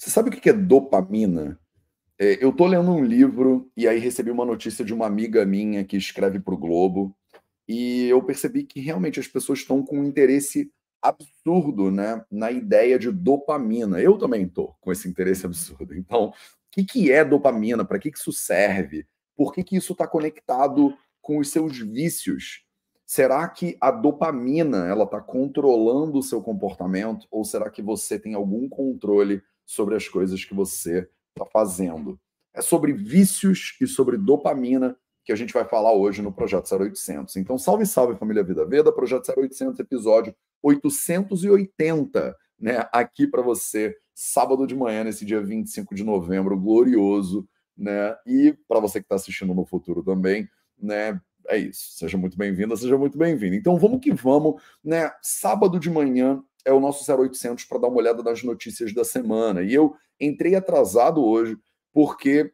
Você sabe o que é dopamina? É, eu tô lendo um livro e aí recebi uma notícia de uma amiga minha que escreve para o Globo e eu percebi que realmente as pessoas estão com um interesse absurdo né, na ideia de dopamina. Eu também tô com esse interesse absurdo. Então, o que, que é dopamina? Para que, que isso serve? Por que, que isso está conectado com os seus vícios? Será que a dopamina ela está controlando o seu comportamento ou será que você tem algum controle sobre as coisas que você está fazendo. É sobre vícios e sobre dopamina que a gente vai falar hoje no Projeto 0800. Então, salve, salve, família Vida Veda, Projeto 0800, episódio 880, né, aqui para você, sábado de manhã, nesse dia 25 de novembro, glorioso, né, e para você que está assistindo no futuro também, né, é isso. Seja muito bem-vinda, seja muito bem-vindo. Então, vamos que vamos, né, sábado de manhã, é o nosso 0800 para dar uma olhada nas notícias da semana. E eu entrei atrasado hoje porque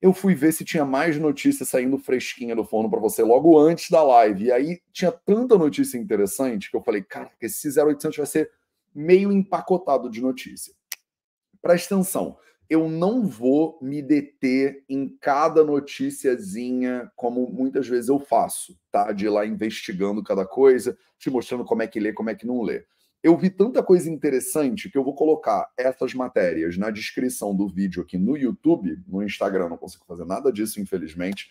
eu fui ver se tinha mais notícias saindo fresquinha do forno para você logo antes da live. E aí tinha tanta notícia interessante que eu falei, cara, esse 0800 vai ser meio empacotado de notícia. Presta atenção, eu não vou me deter em cada noticiazinha, como muitas vezes eu faço, tá? De ir lá investigando cada coisa, te mostrando como é que lê, como é que não lê eu vi tanta coisa interessante que eu vou colocar essas matérias na descrição do vídeo aqui no YouTube, no Instagram não consigo fazer nada disso, infelizmente,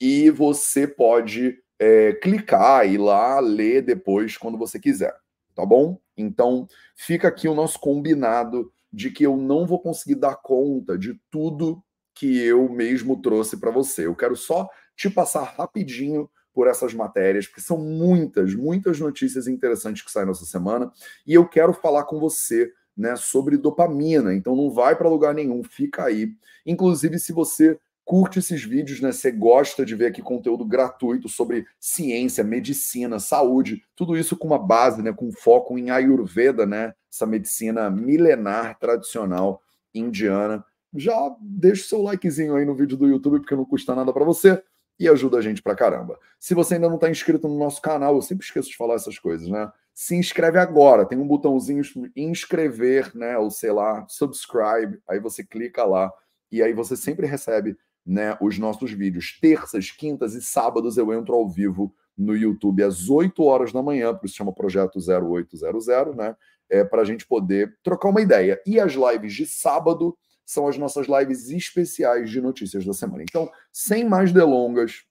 e você pode é, clicar e lá ler depois quando você quiser, tá bom? Então fica aqui o nosso combinado de que eu não vou conseguir dar conta de tudo que eu mesmo trouxe para você. Eu quero só te passar rapidinho por essas matérias, porque são muitas, muitas notícias interessantes que saem nessa semana, e eu quero falar com você né, sobre dopamina. Então não vai para lugar nenhum, fica aí. Inclusive, se você curte esses vídeos, né? Você gosta de ver aqui conteúdo gratuito sobre ciência, medicina, saúde, tudo isso com uma base, né? Com foco em Ayurveda, né? Essa medicina milenar tradicional indiana. Já deixa o seu likezinho aí no vídeo do YouTube, porque não custa nada para você e ajuda a gente pra caramba. Se você ainda não está inscrito no nosso canal, eu sempre esqueço de falar essas coisas, né? Se inscreve agora, tem um botãozinho inscrever, né? Ou sei lá, subscribe, aí você clica lá e aí você sempre recebe né, os nossos vídeos. Terças, quintas e sábados eu entro ao vivo no YouTube às 8 horas da manhã, por isso chama Projeto 0800, né? É, para a gente poder trocar uma ideia. E as lives de sábado são as nossas lives especiais de notícias da semana. Então, sem mais delongas,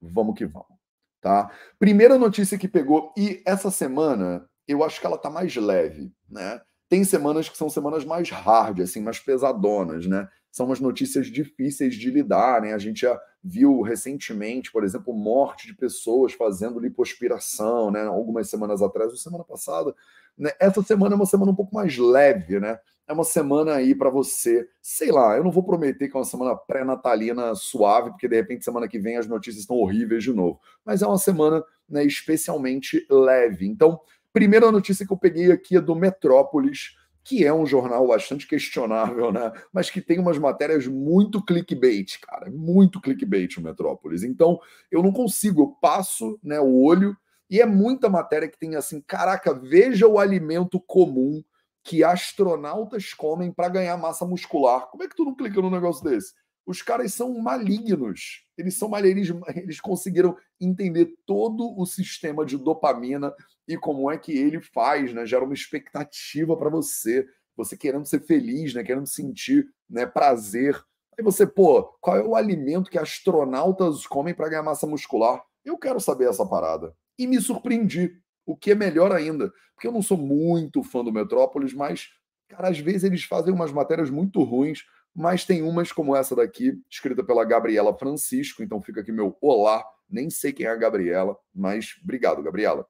vamos que vamos, tá? Primeira notícia que pegou e essa semana, eu acho que ela tá mais leve, né? Tem semanas que são semanas mais hard, assim, mais pesadonas, né? São umas notícias difíceis de lidar, né? A gente já viu recentemente, por exemplo, morte de pessoas fazendo lipoaspiração, né? Algumas semanas atrás, ou semana passada. Né? Essa semana é uma semana um pouco mais leve, né? É uma semana aí para você, sei lá, eu não vou prometer que é uma semana pré-natalina suave, porque de repente semana que vem as notícias estão horríveis de novo, mas é uma semana né, especialmente leve. Então, primeira notícia que eu peguei aqui é do Metrópolis, que é um jornal bastante questionável, né? Mas que tem umas matérias muito clickbait, cara, muito clickbait o Metrópolis. Então, eu não consigo, eu passo, né, o olho e é muita matéria que tem assim, caraca, veja o alimento comum que astronautas comem para ganhar massa muscular. Como é que tu não clica num negócio desse? Os caras são malignos. Eles são malignos, eles conseguiram entender todo o sistema de dopamina e como é que ele faz, né? Gera uma expectativa para você, você querendo ser feliz, né? Querendo sentir, né, prazer. Aí você, pô, qual é o alimento que astronautas comem para ganhar massa muscular? Eu quero saber essa parada. E me surpreendi o que é melhor ainda, porque eu não sou muito fã do Metrópolis, mas, cara, às vezes eles fazem umas matérias muito ruins, mas tem umas como essa daqui, escrita pela Gabriela Francisco, então fica aqui meu olá, nem sei quem é a Gabriela, mas obrigado, Gabriela.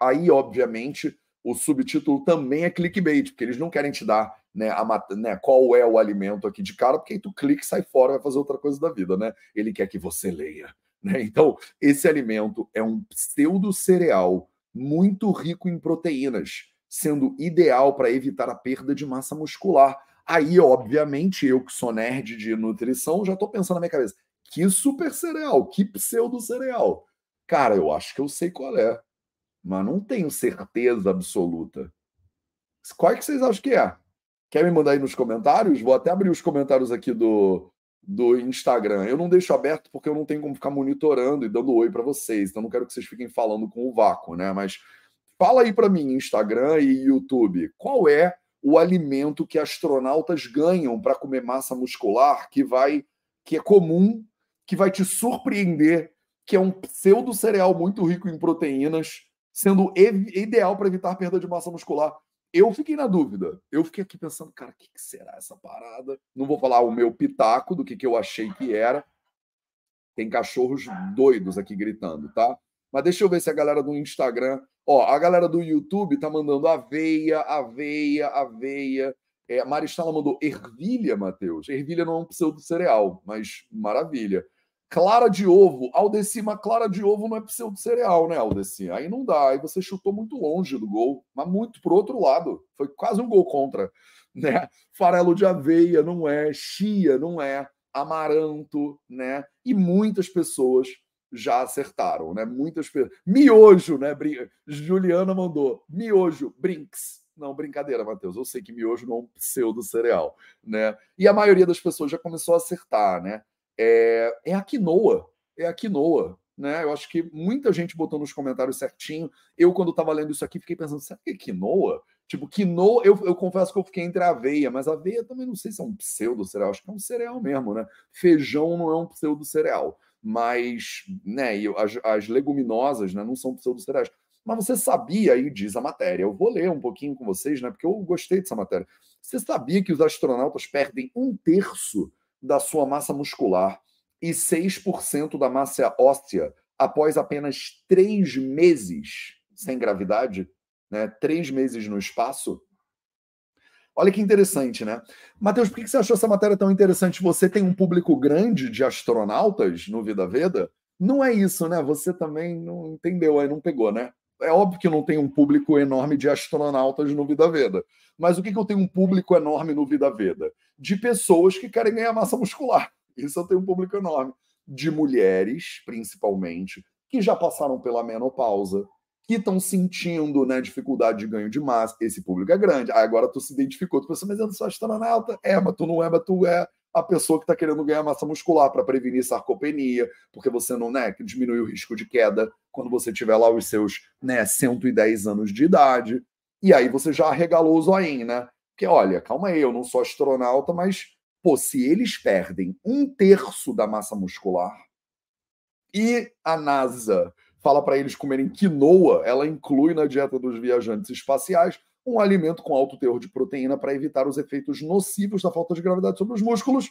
Aí, obviamente, o subtítulo também é clickbait, porque eles não querem te dar né, a, né, qual é o alimento aqui de cara, porque aí tu clica e sai fora, vai fazer outra coisa da vida, né? Ele quer que você leia. Né? Então, esse alimento é um pseudo cereal muito rico em proteínas, sendo ideal para evitar a perda de massa muscular. Aí, obviamente, eu que sou nerd de nutrição, já estou pensando na minha cabeça: que super cereal, que pseudo cereal. Cara, eu acho que eu sei qual é, mas não tenho certeza absoluta. Qual é que vocês acham que é? Quer me mandar aí nos comentários? Vou até abrir os comentários aqui do, do Instagram. Eu não deixo aberto porque eu não tenho como ficar monitorando e dando oi para vocês. Então não quero que vocês fiquem falando com o vácuo, né? Mas fala aí para mim, Instagram e YouTube, qual é o alimento que astronautas ganham para comer massa muscular que vai que é comum, que vai te surpreender, que é um pseudo cereal muito rico em proteínas, sendo ideal para evitar perda de massa muscular. Eu fiquei na dúvida. Eu fiquei aqui pensando, cara, o que, que, será essa parada? Não vou falar o meu pitaco do que, que eu achei que era. Tem cachorros doidos aqui gritando, tá? Mas deixa eu ver se a galera do Instagram. Ó, a galera do YouTube tá mandando aveia, aveia, aveia. É, Maristela mandou ervilha, Matheus. Ervilha não é um pseudo cereal, mas maravilha. Clara de ovo. Aldeci, mas clara de ovo não é pseudo cereal, né, Aldeci? Aí não dá. Aí você chutou muito longe do gol, mas muito pro outro lado. Foi quase um gol contra. Né? Farelo de aveia não é, chia não é, amaranto, né? E muitas pessoas já acertaram, né? Muitas pessoas. Miojo, né? Juliana mandou. Miojo, brinks. Não, brincadeira, Matheus. Eu sei que miojo não é um pseudo cereal, né? E a maioria das pessoas já começou a acertar, né? É, é a quinoa. É a quinoa. Né? Eu acho que muita gente botou nos comentários certinho. Eu, quando estava lendo isso aqui, fiquei pensando, será que é quinoa? Tipo, quinoa, eu, eu confesso que eu fiquei entre a aveia, mas aveia também não sei se é um pseudo cereal, acho que é um cereal mesmo, né? Feijão não é um pseudo cereal, mas, né, as, as leguminosas, né, não são pseudo cereais. Mas você sabia, aí diz a matéria, eu vou ler um pouquinho com vocês, né, porque eu gostei dessa matéria. Você sabia que os astronautas perdem um terço da sua massa muscular e 6% da massa óssea após apenas três meses sem gravidade, né? três meses no espaço. Olha que interessante, né? Matheus, por que você achou essa matéria tão interessante? Você tem um público grande de astronautas no Vida Veda? Não é isso, né? Você também não entendeu, aí não pegou, né? É óbvio que não tem um público enorme de astronautas no Vida Veda. Mas o que, que eu tenho um público enorme no Vida Veda? De pessoas que querem ganhar massa muscular. Isso eu tenho um público enorme. De mulheres, principalmente, que já passaram pela menopausa, que estão sentindo né, dificuldade de ganho de massa. Esse público é grande. Aí agora tu se identificou, tu pensa, mas eu não sou astronauta. É, mas tu não é, mas tu é a pessoa que está querendo ganhar massa muscular para prevenir sarcopenia, porque você não, né, diminui o risco de queda quando você tiver lá os seus, né, 110 anos de idade. E aí você já regalou o zoinho, né? Porque, olha, calma aí, eu não sou astronauta, mas, pô, se eles perdem um terço da massa muscular e a NASA fala para eles comerem quinoa, ela inclui na dieta dos viajantes espaciais, um alimento com alto teor de proteína para evitar os efeitos nocivos da falta de gravidade sobre os músculos.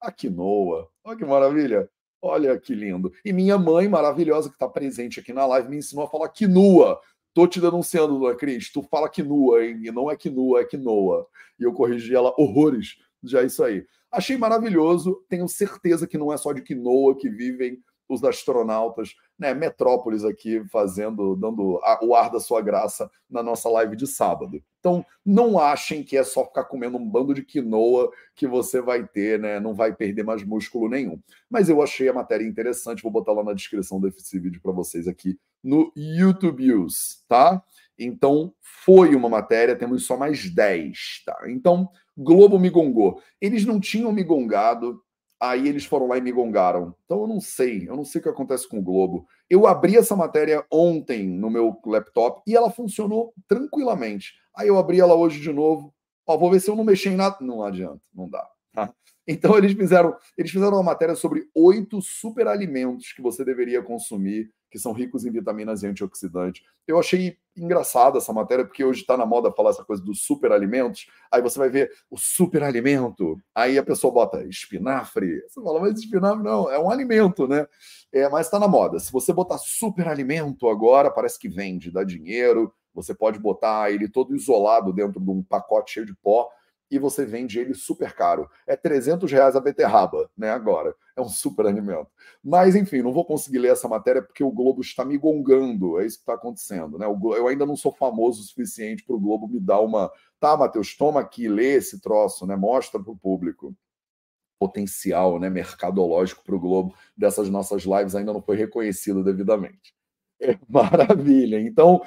A quinoa. Olha que maravilha. Olha que lindo. E minha mãe, maravilhosa, que está presente aqui na live, me ensinou a falar quinoa. Tô te denunciando, Dona Cris. Tu fala quinoa, hein? E não é quinoa, é quinoa. E eu corrigi ela horrores. Já é isso aí. Achei maravilhoso. Tenho certeza que não é só de quinoa que vivem os astronautas, né? Metrópolis aqui fazendo, dando o ar da sua graça na nossa live de sábado. Então, não achem que é só ficar comendo um bando de quinoa que você vai ter, né? Não vai perder mais músculo nenhum. Mas eu achei a matéria interessante, vou botar lá na descrição desse vídeo para vocês aqui no YouTube News, tá? Então, foi uma matéria, temos só mais 10, tá? Então, Globo me gongou. Eles não tinham me gongado, Aí eles foram lá e me gongaram. Então eu não sei, eu não sei o que acontece com o Globo. Eu abri essa matéria ontem no meu laptop e ela funcionou tranquilamente. Aí eu abri ela hoje de novo. Ó, vou ver se eu não mexi em nada. Não adianta, não dá. Tá? Então eles fizeram, eles fizeram uma matéria sobre oito superalimentos que você deveria consumir que são ricos em vitaminas e antioxidantes. Eu achei engraçada essa matéria, porque hoje está na moda falar essa coisa dos superalimentos. Aí você vai ver o superalimento, aí a pessoa bota espinafre. Você fala, mas espinafre não, é um alimento, né? É, mas está na moda. Se você botar superalimento agora, parece que vende, dá dinheiro. Você pode botar ele todo isolado dentro de um pacote cheio de pó e você vende ele super caro. É 300 reais a beterraba, né? Agora. É um super alimento. Mas, enfim, não vou conseguir ler essa matéria porque o Globo está me gongando. É isso que está acontecendo, né? Eu ainda não sou famoso o suficiente para o Globo me dar uma. Tá, Matheus, toma aqui, lê esse troço, né? Mostra para o público. Potencial né, mercadológico para o Globo dessas nossas lives ainda não foi reconhecido devidamente. É maravilha. Então,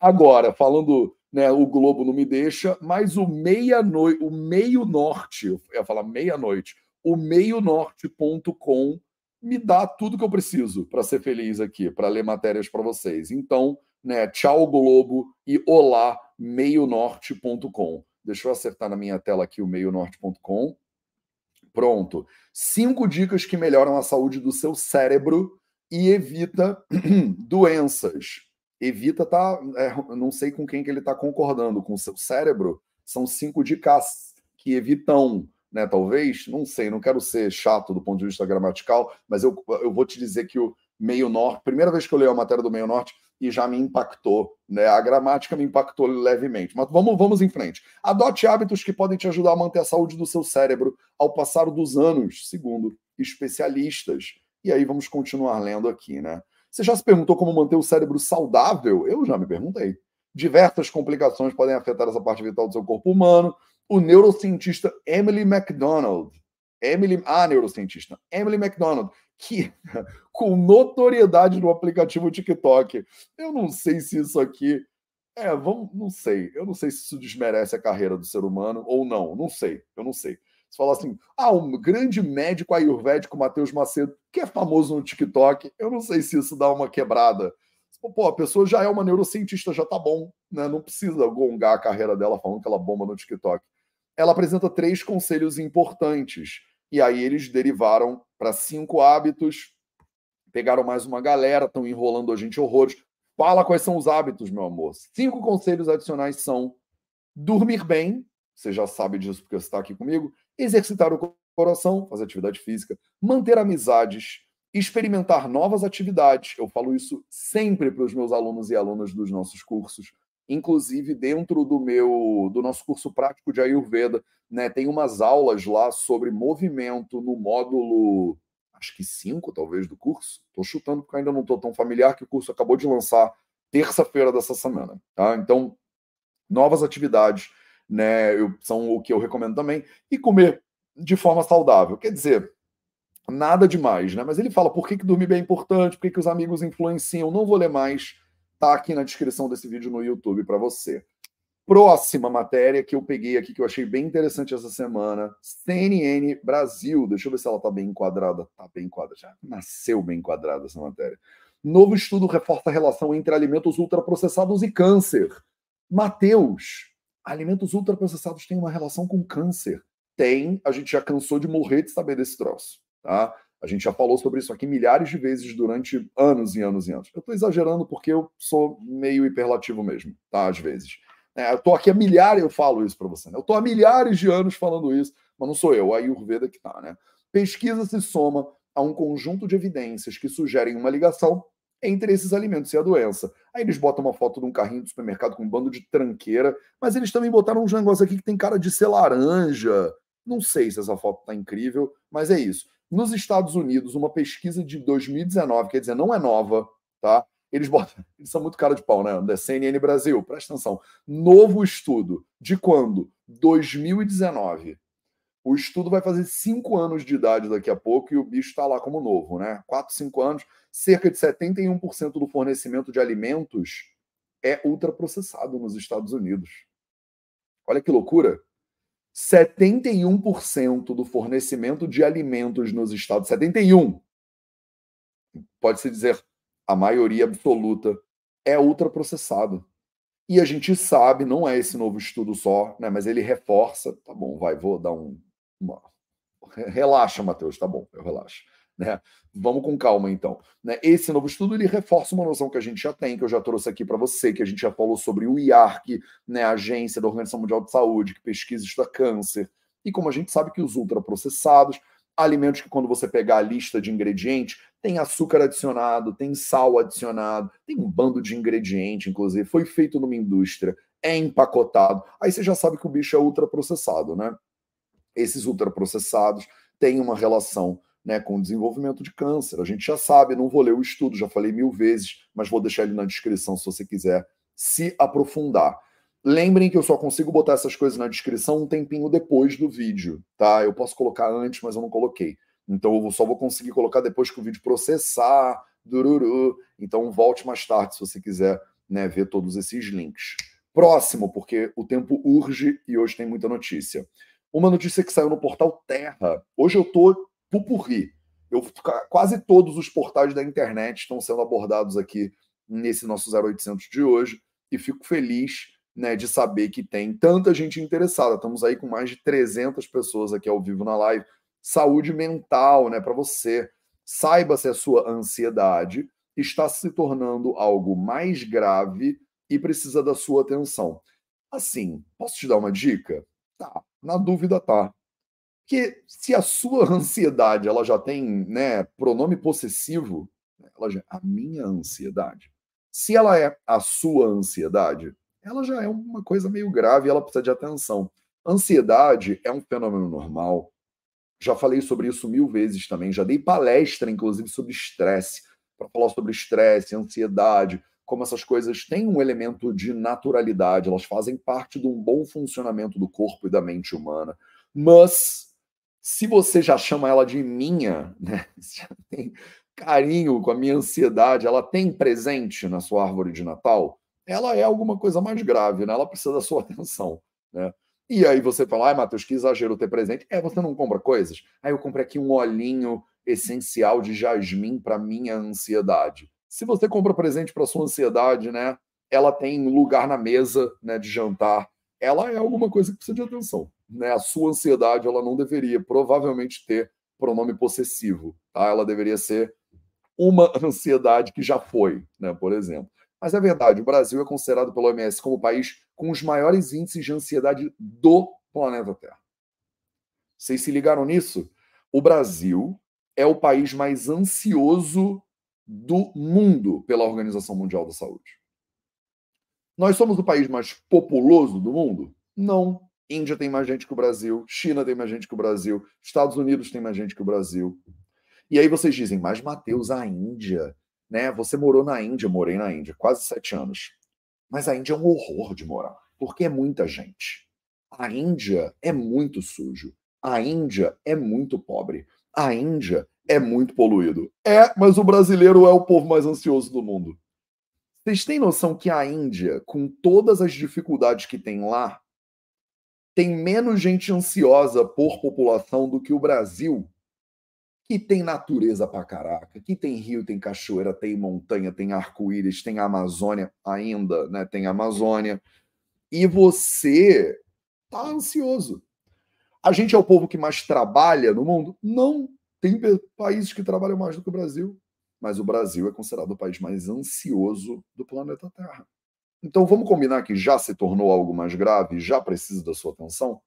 agora, falando né, o Globo não me deixa, mas o meia-noite, o meio norte, eu ia falar meia-noite, o meionorte.com me dá tudo que eu preciso para ser feliz aqui, para ler matérias para vocês. Então, né, tchau Globo e olá meionorte.com. Deixa eu acertar na minha tela aqui o meionorte.com. Pronto. Cinco dicas que melhoram a saúde do seu cérebro e evita doenças. Evita tá, é, não sei com quem que ele está concordando, com o seu cérebro. São cinco dicas que evitam né? Talvez, não sei, não quero ser chato do ponto de vista gramatical, mas eu, eu vou te dizer que o meio norte, primeira vez que eu leio a matéria do meio norte, e já me impactou, né? A gramática me impactou levemente. Mas vamos, vamos em frente. Adote hábitos que podem te ajudar a manter a saúde do seu cérebro ao passar dos anos, segundo especialistas. E aí vamos continuar lendo aqui, né? Você já se perguntou como manter o cérebro saudável? Eu já me perguntei. Diversas complicações podem afetar essa parte vital do seu corpo humano, o neurocientista Emily McDonald, Emily, a neurocientista Emily McDonald, que com notoriedade no aplicativo TikTok. Eu não sei se isso aqui é, vamos, não sei. Eu não sei se isso desmerece a carreira do ser humano ou não. Não sei. Eu não sei. Você fala assim, ah, um grande médico ayurvédico, Matheus Macedo, que é famoso no TikTok. Eu não sei se isso dá uma quebrada. Pô, a pessoa já é uma neurocientista, já tá bom, né? Não precisa gongar a carreira dela falando que ela bomba no TikTok ela apresenta três conselhos importantes. E aí eles derivaram para cinco hábitos, pegaram mais uma galera, estão enrolando a gente horrores. Fala quais são os hábitos, meu amor. Cinco conselhos adicionais são dormir bem, você já sabe disso porque você está aqui comigo, exercitar o coração, fazer atividade física, manter amizades, experimentar novas atividades. Eu falo isso sempre para os meus alunos e alunas dos nossos cursos inclusive dentro do meu do nosso curso prático de Ayurveda, né, tem umas aulas lá sobre movimento no módulo acho que cinco talvez do curso. Estou chutando porque ainda não estou tão familiar que o curso acabou de lançar terça-feira dessa semana, tá? Então, novas atividades, né, eu, são o que eu recomendo também e comer de forma saudável. Quer dizer, nada demais, né? Mas ele fala por que, que dormir bem é importante, por que, que os amigos influenciam. Não vou ler mais Tá aqui na descrição desse vídeo no YouTube para você. Próxima matéria que eu peguei aqui, que eu achei bem interessante essa semana, CNN Brasil. Deixa eu ver se ela está bem enquadrada. Está bem enquadrada, já nasceu bem enquadrada essa matéria. Novo estudo reforça a relação entre alimentos ultraprocessados e câncer. Mateus, alimentos ultraprocessados têm uma relação com câncer. Tem, a gente já cansou de morrer de saber desse troço, tá? A gente já falou sobre isso aqui milhares de vezes durante anos e anos e anos. Eu estou exagerando porque eu sou meio hiperlativo mesmo, tá? Às vezes. É, eu estou aqui há milhares, eu falo isso para você, né? Eu estou há milhares de anos falando isso, mas não sou eu, a Ayurveda que tá, né? Pesquisa se soma a um conjunto de evidências que sugerem uma ligação entre esses alimentos e a doença. Aí eles botam uma foto de um carrinho de supermercado com um bando de tranqueira, mas eles também botaram uns negócios aqui que tem cara de ser laranja. Não sei se essa foto tá incrível, mas é isso. Nos Estados Unidos, uma pesquisa de 2019, quer dizer, não é nova, tá? Eles botam, eles são muito cara de pau, né? Da CNN Brasil, presta atenção. Novo estudo. De quando? 2019. O estudo vai fazer cinco anos de idade daqui a pouco e o bicho está lá como novo, né? Quatro, cinco anos. Cerca de 71% do fornecimento de alimentos é ultraprocessado nos Estados Unidos. Olha que loucura. 71% do fornecimento de alimentos nos Estados 71 pode-se dizer a maioria absoluta é ultraprocessado. E a gente sabe, não é esse novo estudo só, né, mas ele reforça, tá bom, vai, vou dar um uma... relaxa, Matheus, tá bom, eu relaxo. Né? Vamos com calma, então. Né? Esse novo estudo ele reforça uma noção que a gente já tem, que eu já trouxe aqui para você, que a gente já falou sobre o IARC, né? a agência da Organização Mundial de Saúde, que pesquisa e estuda câncer. E como a gente sabe que os ultraprocessados, alimentos que quando você pegar a lista de ingredientes, tem açúcar adicionado, tem sal adicionado, tem um bando de ingrediente, inclusive, foi feito numa indústria, é empacotado. Aí você já sabe que o bicho é ultraprocessado, né? Esses ultraprocessados têm uma relação né, com o desenvolvimento de câncer. A gente já sabe, não vou ler o estudo, já falei mil vezes, mas vou deixar ele na descrição se você quiser se aprofundar. Lembrem que eu só consigo botar essas coisas na descrição um tempinho depois do vídeo, tá? Eu posso colocar antes, mas eu não coloquei. Então eu só vou conseguir colocar depois que o vídeo processar, dururu. Então volte mais tarde se você quiser né, ver todos esses links. Próximo, porque o tempo urge e hoje tem muita notícia. Uma notícia que saiu no portal Terra. Hoje eu tô pupurri. Eu, quase todos os portais da internet estão sendo abordados aqui nesse nosso 0800 de hoje e fico feliz né, de saber que tem tanta gente interessada. Estamos aí com mais de 300 pessoas aqui ao vivo na live. Saúde mental, né, para você. Saiba se a sua ansiedade está se tornando algo mais grave e precisa da sua atenção. Assim, posso te dar uma dica? Tá, na dúvida tá. Que se a sua ansiedade ela já tem, né, pronome possessivo, ela já a minha ansiedade. Se ela é a sua ansiedade, ela já é uma coisa meio grave, ela precisa de atenção. Ansiedade é um fenômeno normal. Já falei sobre isso mil vezes também, já dei palestra, inclusive, sobre estresse, para falar sobre estresse, ansiedade, como essas coisas têm um elemento de naturalidade, elas fazem parte de um bom funcionamento do corpo e da mente humana. Mas, se você já chama ela de minha, né? Já tem carinho com a minha ansiedade, ela tem presente na sua árvore de Natal, ela é alguma coisa mais grave, né? Ela precisa da sua atenção, né? E aí você fala, ai, Matheus, que exagero ter presente. É, você não compra coisas? Aí eu comprei aqui um olhinho essencial de jasmim para minha ansiedade. Se você compra presente para sua ansiedade, né? Ela tem lugar na mesa, né, de jantar. Ela é alguma coisa que precisa de atenção, né? A sua ansiedade, ela não deveria provavelmente ter pronome possessivo, tá? Ela deveria ser uma ansiedade que já foi, né, por exemplo. Mas é verdade, o Brasil é considerado pelo OMS como o país com os maiores índices de ansiedade do planeta Terra. Vocês se ligaram nisso? O Brasil é o país mais ansioso do mundo pela Organização Mundial da Saúde. Nós somos o país mais populoso do mundo? Não. Índia tem mais gente que o Brasil, China tem mais gente que o Brasil, Estados Unidos tem mais gente que o Brasil. E aí vocês dizem, mas Mateus, a Índia né? Você morou na Índia, morei na Índia, quase sete anos. Mas a Índia é um horror de morar, porque é muita gente. A Índia é muito sujo. A Índia é muito pobre. A Índia é muito poluído. É, mas o brasileiro é o povo mais ansioso do mundo. Vocês têm noção que a Índia, com todas as dificuldades que tem lá, tem menos gente ansiosa por população do que o Brasil? que tem natureza pra caraca, que tem rio, tem cachoeira, tem montanha, tem arco-íris, tem Amazônia ainda, né? Tem Amazônia. E você tá ansioso. A gente é o povo que mais trabalha no mundo? Não. Tem países que trabalham mais do que o Brasil. Mas o Brasil é considerado o país mais ansioso do planeta Terra. Então vamos combinar que já se tornou algo mais grave, já precisa da sua atenção?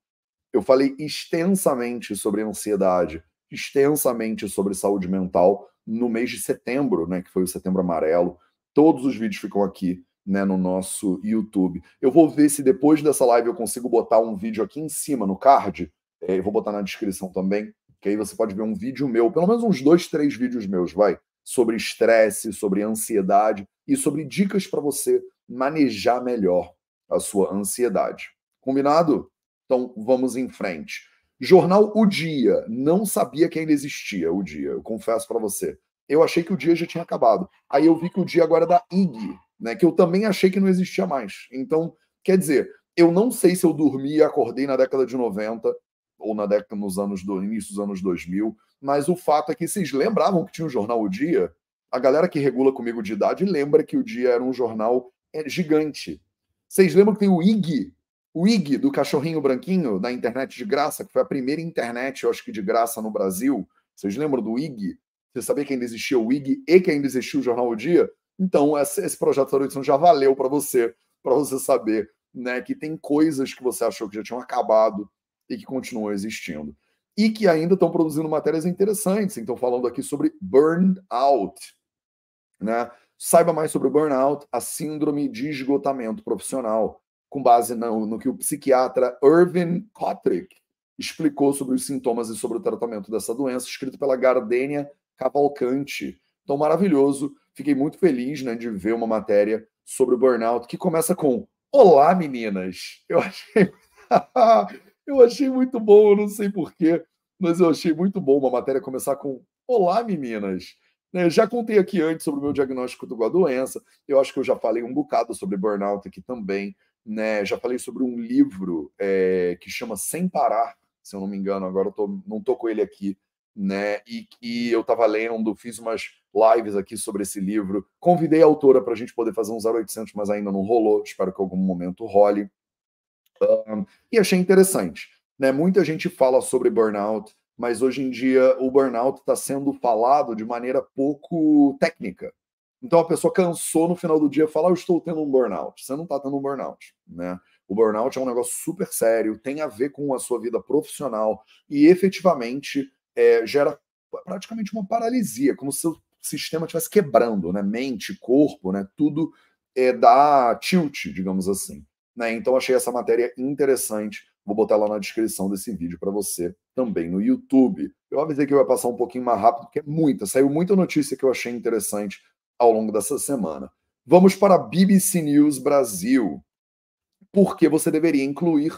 Eu falei extensamente sobre ansiedade extensamente sobre saúde mental no mês de setembro, né, que foi o Setembro Amarelo. Todos os vídeos ficam aqui, né, no nosso YouTube. Eu vou ver se depois dessa live eu consigo botar um vídeo aqui em cima no card. É, eu vou botar na descrição também, que aí você pode ver um vídeo meu, pelo menos uns dois, três vídeos meus, vai, sobre estresse, sobre ansiedade e sobre dicas para você manejar melhor a sua ansiedade. Combinado? Então vamos em frente. Jornal O Dia. Não sabia que ainda existia o Dia, eu confesso para você. Eu achei que o dia já tinha acabado. Aí eu vi que o dia agora é da IG, né? Que eu também achei que não existia mais. Então, quer dizer, eu não sei se eu dormi e acordei na década de 90 ou na década nos anos do início dos anos 2000, mas o fato é que vocês lembravam que tinha um jornal O Dia? A galera que regula comigo de idade lembra que o Dia era um jornal é, gigante. Vocês lembram que tem o IG, o IG do cachorrinho branquinho da internet de graça, que foi a primeira internet, eu acho que de graça no Brasil. Vocês lembram do IG? Você sabia que ainda existia o IG e que ainda existia o Jornal o Dia? Então, esse projeto da edição já valeu para você, para você saber né, que tem coisas que você achou que já tinham acabado e que continuam existindo. E que ainda estão produzindo matérias interessantes. Então, falando aqui sobre burnout. Né? Saiba mais sobre o burnout, a síndrome de esgotamento profissional com base no, no que o psiquiatra Irvin Kotrick explicou sobre os sintomas e sobre o tratamento dessa doença, escrito pela Gardênia Cavalcante. Então, maravilhoso. Fiquei muito feliz né, de ver uma matéria sobre o burnout que começa com Olá, meninas! Eu achei, eu achei muito bom, eu não sei porquê, mas eu achei muito bom uma matéria começar com Olá, meninas! Né, já contei aqui antes sobre o meu diagnóstico com a doença. Eu acho que eu já falei um bocado sobre burnout aqui também né? Já falei sobre um livro é, que chama Sem Parar, se eu não me engano, agora eu tô, não tô com ele aqui, né? E que eu estava lendo, fiz umas lives aqui sobre esse livro, convidei a autora para a gente poder fazer um 0800, mas ainda não rolou, espero que algum momento role. Um, e achei interessante, né? Muita gente fala sobre burnout, mas hoje em dia o burnout está sendo falado de maneira pouco técnica. Então a pessoa cansou no final do dia falar: Eu estou tendo um burnout. Você não está tendo um burnout. Né? O burnout é um negócio super sério, tem a ver com a sua vida profissional e efetivamente é, gera praticamente uma paralisia, como se o sistema estivesse quebrando, né? Mente, corpo, né? Tudo é, dá tilt, digamos assim. Né? Então achei essa matéria interessante. Vou botar lá na descrição desse vídeo para você também no YouTube. Eu avisei que eu ia passar um pouquinho mais rápido, porque é muita, saiu muita notícia que eu achei interessante ao longo dessa semana. Vamos para a BBC News Brasil. Por que você deveria incluir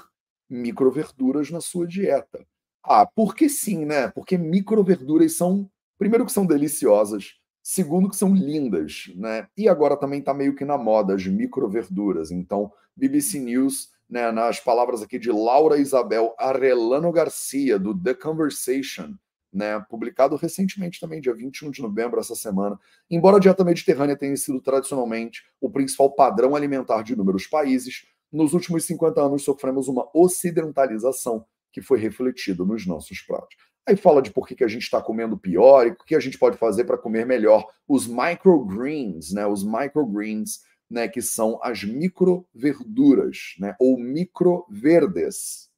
microverduras na sua dieta? Ah, porque sim, né? Porque microverduras são, primeiro que são deliciosas, segundo que são lindas, né? E agora também está meio que na moda as microverduras. Então, BBC News né, nas palavras aqui de Laura Isabel Arellano Garcia, do The Conversation, né, publicado recentemente também, dia 21 de novembro, essa semana. Embora a dieta mediterrânea tenha sido tradicionalmente o principal padrão alimentar de inúmeros países, nos últimos 50 anos sofremos uma ocidentalização que foi refletida nos nossos pratos. Aí fala de por que, que a gente está comendo pior e o que a gente pode fazer para comer melhor. Os microgreens, né? Os microgreens né, que são as microverduras, né, ou microverdes.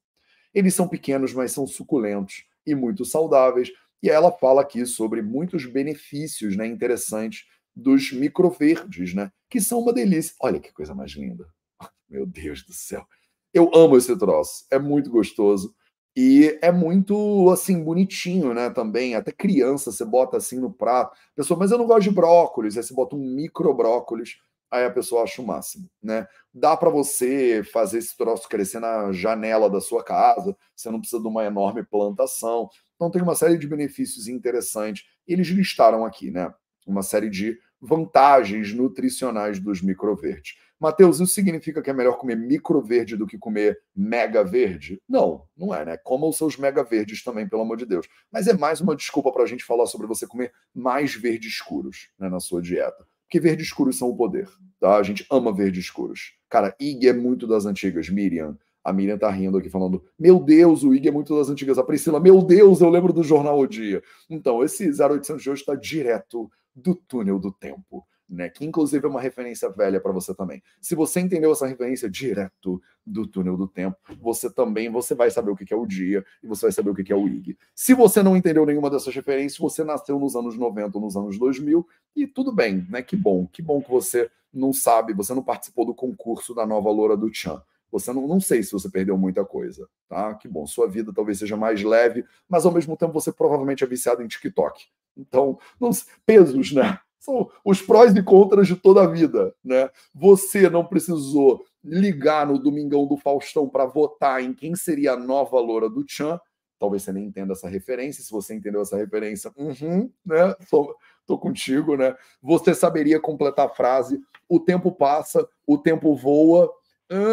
Eles são pequenos, mas são suculentos e muito saudáveis. E ela fala aqui sobre muitos benefícios né, interessantes dos microverdes, né, que são uma delícia. Olha que coisa mais linda. Meu Deus do céu. Eu amo esse troço. É muito gostoso. E é muito, assim, bonitinho, né, também. Até criança, você bota assim no prato. Pessoa, mas eu não gosto de brócolis. Aí você bota um micro brócolis aí a pessoa acha o máximo, né? Dá para você fazer esse troço crescer na janela da sua casa, você não precisa de uma enorme plantação. Então tem uma série de benefícios interessantes. Eles listaram aqui, né? Uma série de vantagens nutricionais dos microverdes. Mateus, isso significa que é melhor comer microverde do que comer mega verde? Não, não é, né? Coma os seus mega verdes também, pelo amor de Deus. Mas é mais uma desculpa para a gente falar sobre você comer mais verdes escuros né, na sua dieta. Porque verdes escuros são o poder, tá? A gente ama verdes escuros. Cara, IG é muito das antigas. Miriam, a Miriam tá rindo aqui falando: Meu Deus, o IG é muito das antigas. A Priscila, meu Deus, eu lembro do Jornal O Dia. Então, esse 0800 de hoje está direto do túnel do tempo né? Que inclusive é uma referência velha para você também. Se você entendeu essa referência direto do túnel do tempo, você também você vai saber o que é o dia e você vai saber o que é o IG. Se você não entendeu nenhuma dessas referências, você nasceu nos anos 90 ou nos anos 2000 e tudo bem, né? Que bom, que bom que você não sabe, você não participou do concurso da nova loura do Chan. Você não, não sei se você perdeu muita coisa, tá? Que bom, sua vida talvez seja mais leve, mas ao mesmo tempo você provavelmente é viciado em TikTok. Então, não, pesos, né? São os prós e contras de toda a vida, né? Você não precisou ligar no Domingão do Faustão para votar em quem seria a nova loura do Tchan. Talvez você nem entenda essa referência. Se você entendeu essa referência, uhum, né? Tô, tô contigo, né? Você saberia completar a frase. O tempo passa, o tempo voa,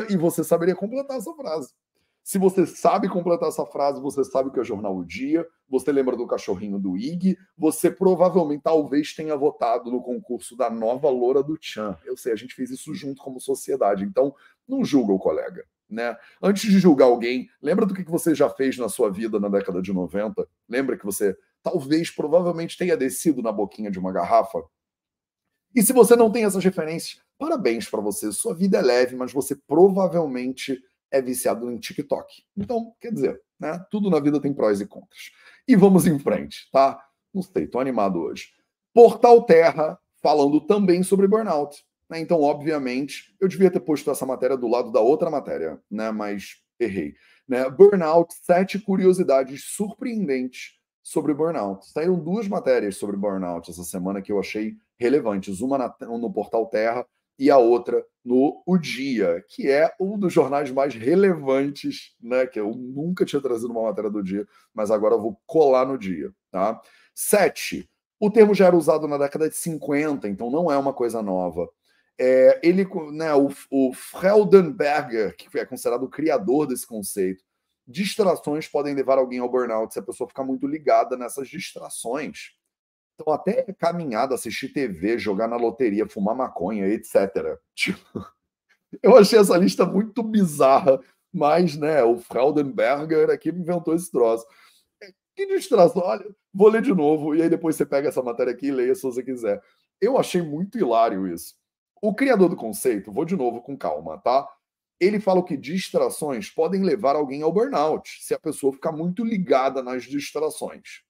e você saberia completar essa frase. Se você sabe completar essa frase, você sabe o que é Jornal o Dia, você lembra do cachorrinho do Ig, você provavelmente, talvez, tenha votado no concurso da nova loura do Chan. Eu sei, a gente fez isso junto como sociedade, então não julga o colega. Né? Antes de julgar alguém, lembra do que você já fez na sua vida na década de 90? Lembra que você talvez, provavelmente, tenha descido na boquinha de uma garrafa? E se você não tem essas referências, parabéns para você. Sua vida é leve, mas você provavelmente é viciado em TikTok. Então, quer dizer, né? Tudo na vida tem prós e contras. E vamos em frente, tá? Não sei, tô animado hoje. Portal Terra falando também sobre burnout. Né? Então, obviamente, eu devia ter posto essa matéria do lado da outra matéria, né? Mas errei. Né? Burnout, sete curiosidades surpreendentes sobre burnout. Saíram duas matérias sobre burnout essa semana que eu achei relevantes. Uma na, no Portal Terra e a outra no O Dia, que é um dos jornais mais relevantes, né? Que eu nunca tinha trazido uma matéria do dia, mas agora eu vou colar no dia, tá? Sete. O termo já era usado na década de 50, então não é uma coisa nova. É, ele, né, o, o Freudenberger, que é considerado o criador desse conceito, distrações podem levar alguém ao burnout se a pessoa ficar muito ligada nessas distrações. Então, até caminhada, assistir TV, jogar na loteria, fumar maconha, etc. Tipo, eu achei essa lista muito bizarra, mas, né, o Fraudenberger aqui inventou esse troço. É, que distração. Olha, vou ler de novo, e aí depois você pega essa matéria aqui e leia se você quiser. Eu achei muito hilário isso. O criador do conceito, vou de novo com calma, tá? Ele fala que distrações podem levar alguém ao burnout, se a pessoa ficar muito ligada nas distrações.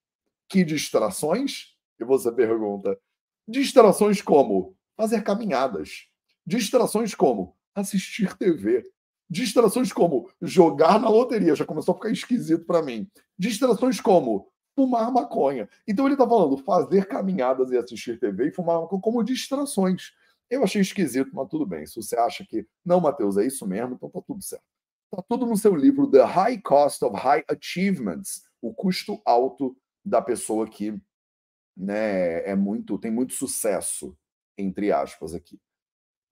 Que distrações? E você pergunta. Distrações como fazer caminhadas. Distrações como assistir TV. Distrações como jogar na loteria. Já começou a ficar esquisito para mim. Distrações como fumar maconha. Então ele está falando fazer caminhadas e assistir TV e fumar maconha como distrações. Eu achei esquisito, mas tudo bem. Se você acha que não, Matheus, é isso mesmo, então tá tudo certo. Tá tudo no seu livro The High Cost of High Achievements, o custo alto da pessoa que né, é muito, tem muito sucesso, entre aspas, aqui.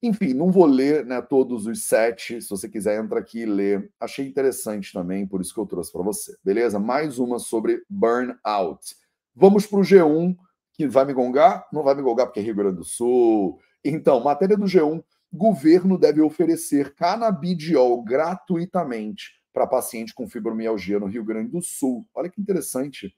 Enfim, não vou ler né, todos os sete. Se você quiser, entra aqui e lê. Achei interessante também, por isso que eu trouxe para você. Beleza? Mais uma sobre burnout. Vamos para o G1, que vai me gongar? Não vai me gongar porque é Rio Grande do Sul. Então, matéria do G1. Governo deve oferecer canabidiol gratuitamente para paciente com fibromialgia no Rio Grande do Sul. Olha que interessante.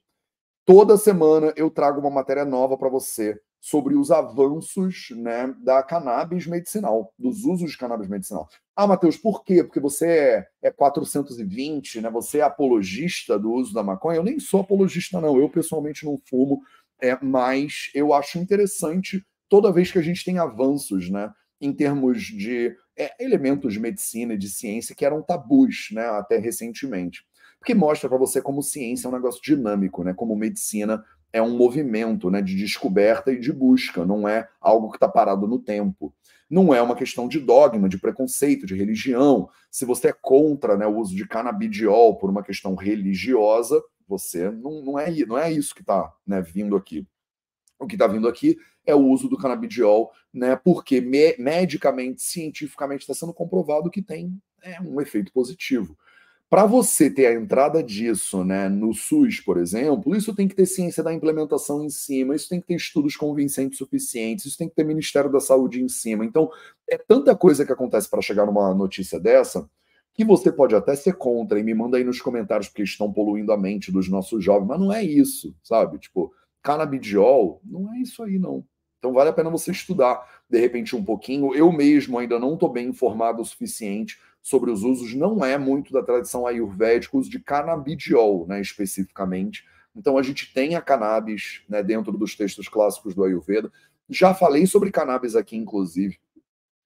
Toda semana eu trago uma matéria nova para você sobre os avanços né, da cannabis medicinal, dos usos de cannabis medicinal. Ah, Matheus, por quê? Porque você é, é 420, né? Você é apologista do uso da maconha? Eu nem sou apologista, não. Eu pessoalmente não fumo, é, mas eu acho interessante toda vez que a gente tem avanços, né? Em termos de é, elementos de medicina e de ciência que eram tabus, né? Até recentemente porque mostra para você como ciência é um negócio dinâmico, né? Como medicina é um movimento, né, de descoberta e de busca, não é algo que está parado no tempo. Não é uma questão de dogma, de preconceito, de religião. Se você é contra né, o uso de canabidiol por uma questão religiosa, você não, não, é, não é isso que está né, vindo aqui. O que está vindo aqui é o uso do canabidiol, né, porque me, medicamente, cientificamente, está sendo comprovado que tem é, um efeito positivo. Para você ter a entrada disso né, no SUS, por exemplo, isso tem que ter ciência da implementação em cima, isso tem que ter estudos convincentes suficientes, isso tem que ter Ministério da Saúde em cima. Então, é tanta coisa que acontece para chegar numa notícia dessa que você pode até ser contra e me manda aí nos comentários porque estão poluindo a mente dos nossos jovens, mas não é isso, sabe? Tipo, canabidiol, não é isso aí, não. Então vale a pena você estudar, de repente, um pouquinho. Eu mesmo ainda não estou bem informado o suficiente sobre os usos, não é muito da tradição ayurvédica, uso de canabidiol, né, especificamente. Então a gente tem a cannabis né, dentro dos textos clássicos do Ayurveda. Já falei sobre cannabis aqui, inclusive.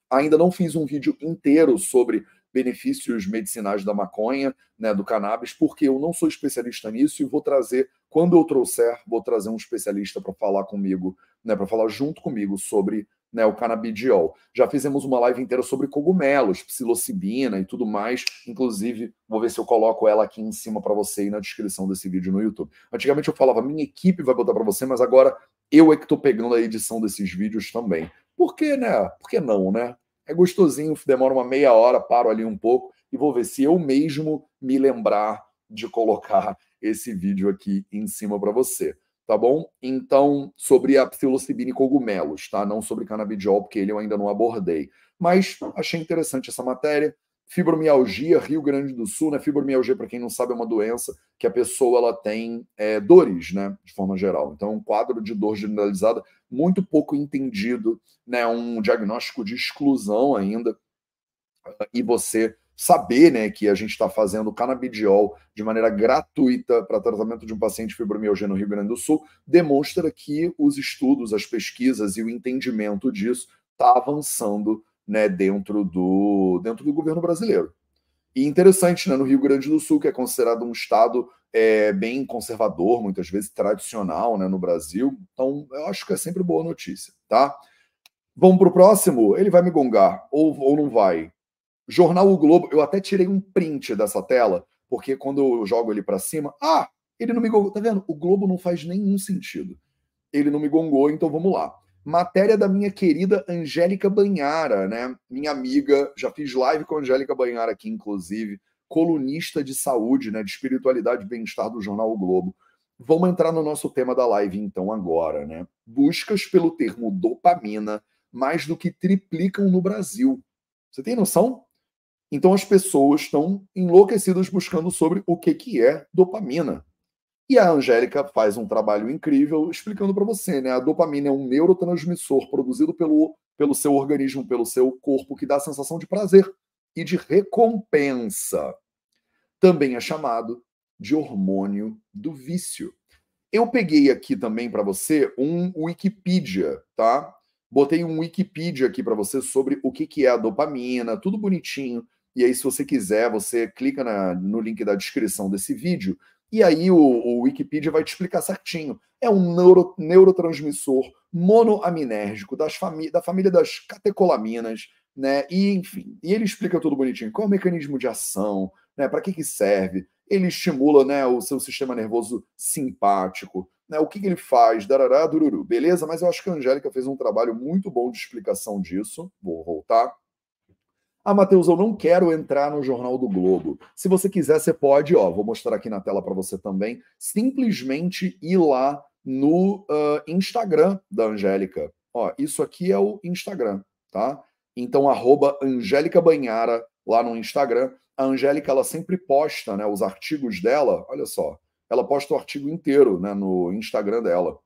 Ainda não fiz um vídeo inteiro sobre benefícios medicinais da maconha, né, do cannabis, porque eu não sou especialista nisso e vou trazer, quando eu trouxer, vou trazer um especialista para falar comigo, né, para falar junto comigo sobre né, o canabidiol. Já fizemos uma live inteira sobre cogumelos, psilocibina e tudo mais. Inclusive, vou ver se eu coloco ela aqui em cima para você e na descrição desse vídeo no YouTube. Antigamente eu falava, minha equipe vai botar para você, mas agora eu é que estou pegando a edição desses vídeos também. Por que, né? Por que não, né? É gostosinho, demora uma meia hora, paro ali um pouco e vou ver se eu mesmo me lembrar de colocar esse vídeo aqui em cima para você tá bom? Então, sobre a psilocibina e cogumelos, tá? Não sobre canabidiol, porque ele eu ainda não abordei. Mas achei interessante essa matéria. Fibromialgia, Rio Grande do Sul, né? Fibromialgia, para quem não sabe, é uma doença que a pessoa ela tem é, dores, né? De forma geral. Então, um quadro de dor generalizada muito pouco entendido, né? Um diagnóstico de exclusão ainda. E você saber né, que a gente está fazendo canabidiol de maneira gratuita para tratamento de um paciente fibromialgia no Rio Grande do Sul, demonstra que os estudos, as pesquisas e o entendimento disso está avançando né, dentro, do, dentro do governo brasileiro. E interessante, né, no Rio Grande do Sul, que é considerado um estado é, bem conservador, muitas vezes tradicional né, no Brasil, então eu acho que é sempre boa notícia, tá? Vamos para o próximo? Ele vai me gongar, ou, ou não vai? Jornal O Globo, eu até tirei um print dessa tela, porque quando eu jogo ele para cima, ah, ele não me gongou. Tá vendo? O Globo não faz nenhum sentido. Ele não me gongou, então vamos lá. Matéria da minha querida Angélica Banhara, né? Minha amiga, já fiz live com a Angélica Banhara aqui, inclusive, colunista de saúde, né? De espiritualidade e bem-estar do jornal o Globo. Vamos entrar no nosso tema da live, então, agora, né? Buscas pelo termo dopamina mais do que triplicam no Brasil. Você tem noção? Então as pessoas estão enlouquecidas buscando sobre o que, que é dopamina. E a Angélica faz um trabalho incrível explicando para você, né? A dopamina é um neurotransmissor produzido pelo, pelo seu organismo, pelo seu corpo, que dá a sensação de prazer e de recompensa. Também é chamado de hormônio do vício. Eu peguei aqui também para você um Wikipedia, tá? Botei um Wikipedia aqui para você sobre o que, que é a dopamina, tudo bonitinho. E aí, se você quiser, você clica na, no link da descrição desse vídeo e aí o, o Wikipedia vai te explicar certinho. É um neuro, neurotransmissor monoaminérgico das fami da família das catecolaminas, né? E enfim, e ele explica tudo bonitinho. Qual é o mecanismo de ação, né? Para que que serve? Ele estimula, né, o seu sistema nervoso simpático, né? O que, que ele faz? Darará, dururu. Beleza? Mas eu acho que a Angélica fez um trabalho muito bom de explicação disso. Vou voltar. Ah, Matheus, eu não quero entrar no Jornal do Globo. Se você quiser, você pode, ó, vou mostrar aqui na tela para você também, simplesmente ir lá no uh, Instagram da Angélica. Ó, isso aqui é o Instagram, tá? Então, arroba Angélica Banhara lá no Instagram. A Angélica, ela sempre posta né, os artigos dela, olha só, ela posta o artigo inteiro né, no Instagram dela.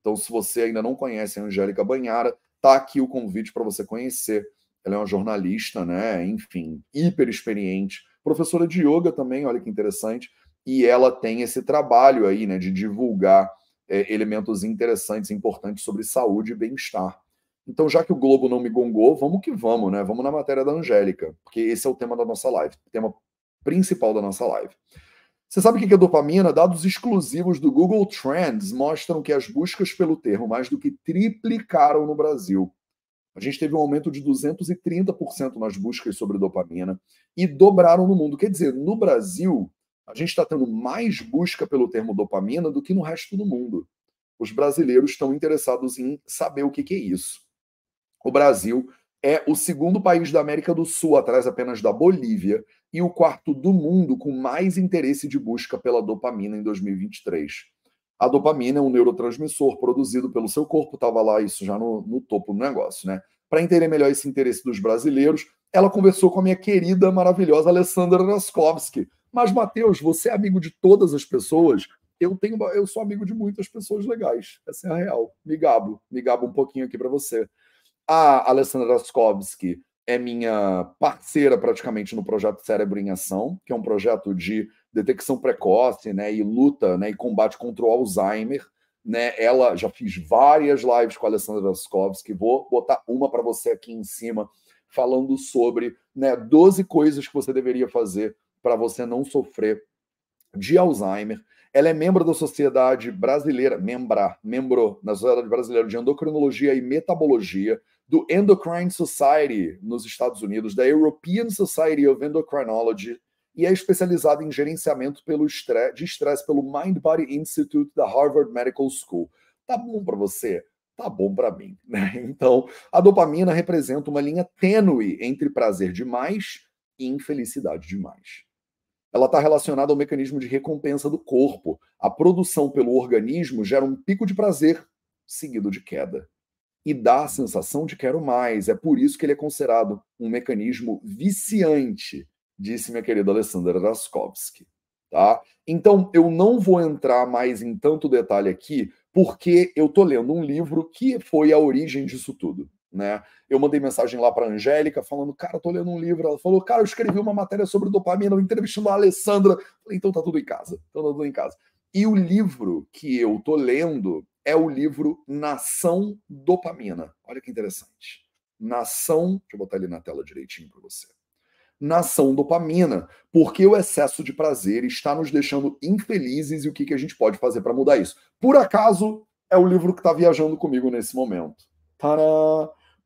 Então, se você ainda não conhece a Angélica Banhara, tá aqui o convite para você conhecer ela é uma jornalista, né? Enfim, hiper experiente, professora de yoga também, olha que interessante. E ela tem esse trabalho aí, né, de divulgar é, elementos interessantes, importantes sobre saúde e bem-estar. Então, já que o Globo não me gongou, vamos que vamos, né? Vamos na matéria da Angélica, porque esse é o tema da nossa live, o tema principal da nossa live. Você sabe o que é dopamina? Dados exclusivos do Google Trends mostram que as buscas pelo termo mais do que triplicaram no Brasil. A gente teve um aumento de 230% nas buscas sobre dopamina e dobraram no mundo. Quer dizer, no Brasil, a gente está tendo mais busca pelo termo dopamina do que no resto do mundo. Os brasileiros estão interessados em saber o que, que é isso. O Brasil é o segundo país da América do Sul, atrás apenas da Bolívia, e o quarto do mundo com mais interesse de busca pela dopamina em 2023. A dopamina é um neurotransmissor produzido pelo seu corpo, estava lá isso já no, no topo do negócio, né? Para entender melhor esse interesse dos brasileiros, ela conversou com a minha querida, maravilhosa Alessandra Raskowski. Mas, Matheus, você é amigo de todas as pessoas? Eu tenho, eu sou amigo de muitas pessoas legais. Essa é a real. Me gabo, me gabo um pouquinho aqui para você. A Alessandra Raskowski é minha parceira praticamente no projeto Cérebro em Ação, que é um projeto de detecção precoce, né, e luta, né, e combate contra o Alzheimer, né? Ela já fiz várias lives com a Alessandra Vaskovski, vou botar uma para você aqui em cima, falando sobre, né, 12 coisas que você deveria fazer para você não sofrer de Alzheimer. Ela é membro da Sociedade Brasileira, membra, membro da Sociedade Brasileira de Endocrinologia e Metabologia, do Endocrine Society nos Estados Unidos, da European Society of Endocrinology e é especializado em gerenciamento pelo estresse, de estresse pelo Mind Body Institute da Harvard Medical School. Tá bom para você? Tá bom para mim, né? Então, a dopamina representa uma linha tênue entre prazer demais e infelicidade demais. Ela está relacionada ao mecanismo de recompensa do corpo. A produção pelo organismo gera um pico de prazer seguido de queda e dá a sensação de quero mais. É por isso que ele é considerado um mecanismo viciante disse minha querida Alessandra Raskowski. Tá? Então, eu não vou entrar mais em tanto detalhe aqui, porque eu tô lendo um livro que foi a origem disso tudo. Né? Eu mandei mensagem lá para Angélica falando, cara, tô lendo um livro. Ela falou, cara, eu escrevi uma matéria sobre dopamina, entrevistando a Alessandra. Falei, então tá tudo em casa. Então tá tudo em casa. E o livro que eu tô lendo é o livro Nação Dopamina. Olha que interessante. Nação, deixa eu botar ele na tela direitinho para você nação dopamina, porque o excesso de prazer está nos deixando infelizes e o que, que a gente pode fazer para mudar isso. Por acaso, é o livro que está viajando comigo nesse momento.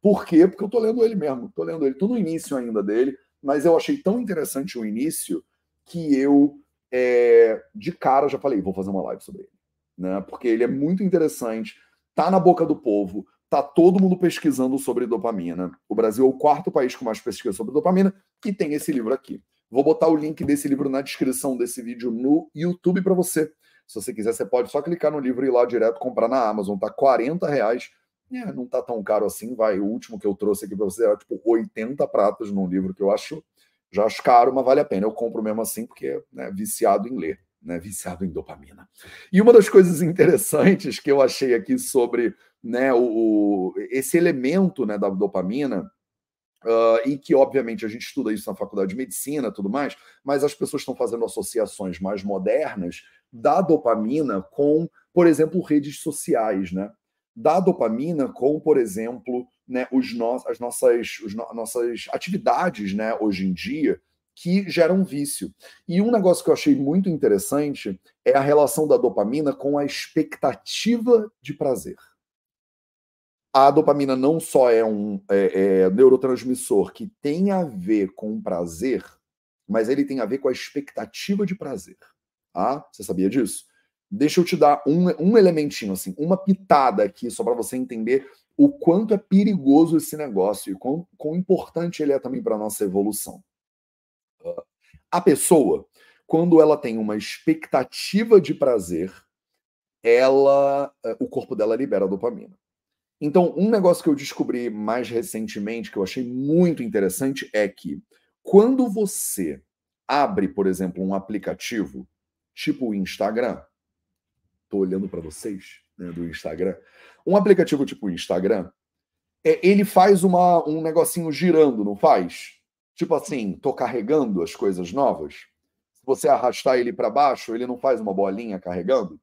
Por quê? Porque eu estou lendo ele mesmo, estou lendo ele, estou no início ainda dele, mas eu achei tão interessante o início que eu, é, de cara, já falei, vou fazer uma live sobre ele. Né? Porque ele é muito interessante, tá na boca do povo, tá todo mundo pesquisando sobre dopamina. O Brasil é o quarto país com mais pesquisa sobre dopamina e tem esse livro aqui. Vou botar o link desse livro na descrição desse vídeo no YouTube para você. Se você quiser, você pode só clicar no livro e ir lá direto comprar na Amazon. Tá 40 reais. É, não tá tão caro assim, vai. O último que eu trouxe aqui para você era tipo 80 pratas num livro que eu acho já acho caro, mas vale a pena. Eu compro mesmo assim, porque é né, viciado em ler, né? Viciado em dopamina. E uma das coisas interessantes que eu achei aqui sobre né, o, o esse elemento né, da dopamina Uh, e que, obviamente, a gente estuda isso na faculdade de medicina tudo mais, mas as pessoas estão fazendo associações mais modernas da dopamina com, por exemplo, redes sociais, né? Da dopamina com, por exemplo, né, os no as nossas, os no nossas atividades né, hoje em dia que geram vício. E um negócio que eu achei muito interessante é a relação da dopamina com a expectativa de prazer a dopamina não só é um é, é, neurotransmissor que tem a ver com prazer, mas ele tem a ver com a expectativa de prazer. Ah, você sabia disso? Deixa eu te dar um, um elementinho, assim, uma pitada aqui, só para você entender o quanto é perigoso esse negócio e quão, quão importante ele é também para a nossa evolução. A pessoa, quando ela tem uma expectativa de prazer, ela, o corpo dela libera dopamina. Então, um negócio que eu descobri mais recentemente, que eu achei muito interessante, é que quando você abre, por exemplo, um aplicativo, tipo o Instagram, estou olhando para vocês né, do Instagram, um aplicativo tipo o Instagram, é, ele faz uma, um negocinho girando, não faz? Tipo assim, tô carregando as coisas novas. Se você arrastar ele para baixo, ele não faz uma bolinha carregando?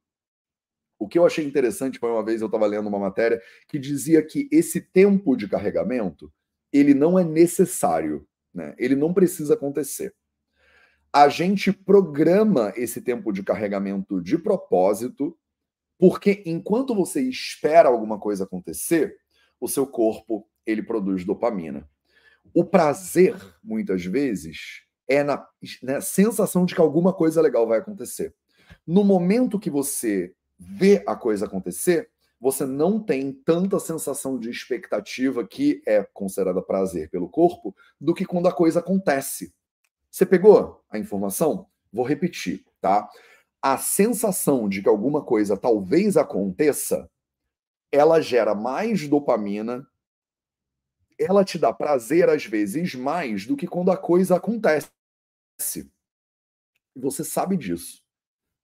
O que eu achei interessante foi uma vez eu estava lendo uma matéria que dizia que esse tempo de carregamento ele não é necessário, né? Ele não precisa acontecer. A gente programa esse tempo de carregamento de propósito, porque enquanto você espera alguma coisa acontecer, o seu corpo ele produz dopamina. O prazer, muitas vezes, é na, na né, sensação de que alguma coisa legal vai acontecer. No momento que você vê a coisa acontecer, você não tem tanta sensação de expectativa que é considerada prazer pelo corpo do que quando a coisa acontece. Você pegou a informação? Vou repetir, tá? A sensação de que alguma coisa talvez aconteça, ela gera mais dopamina, ela te dá prazer às vezes mais do que quando a coisa acontece. Você sabe disso.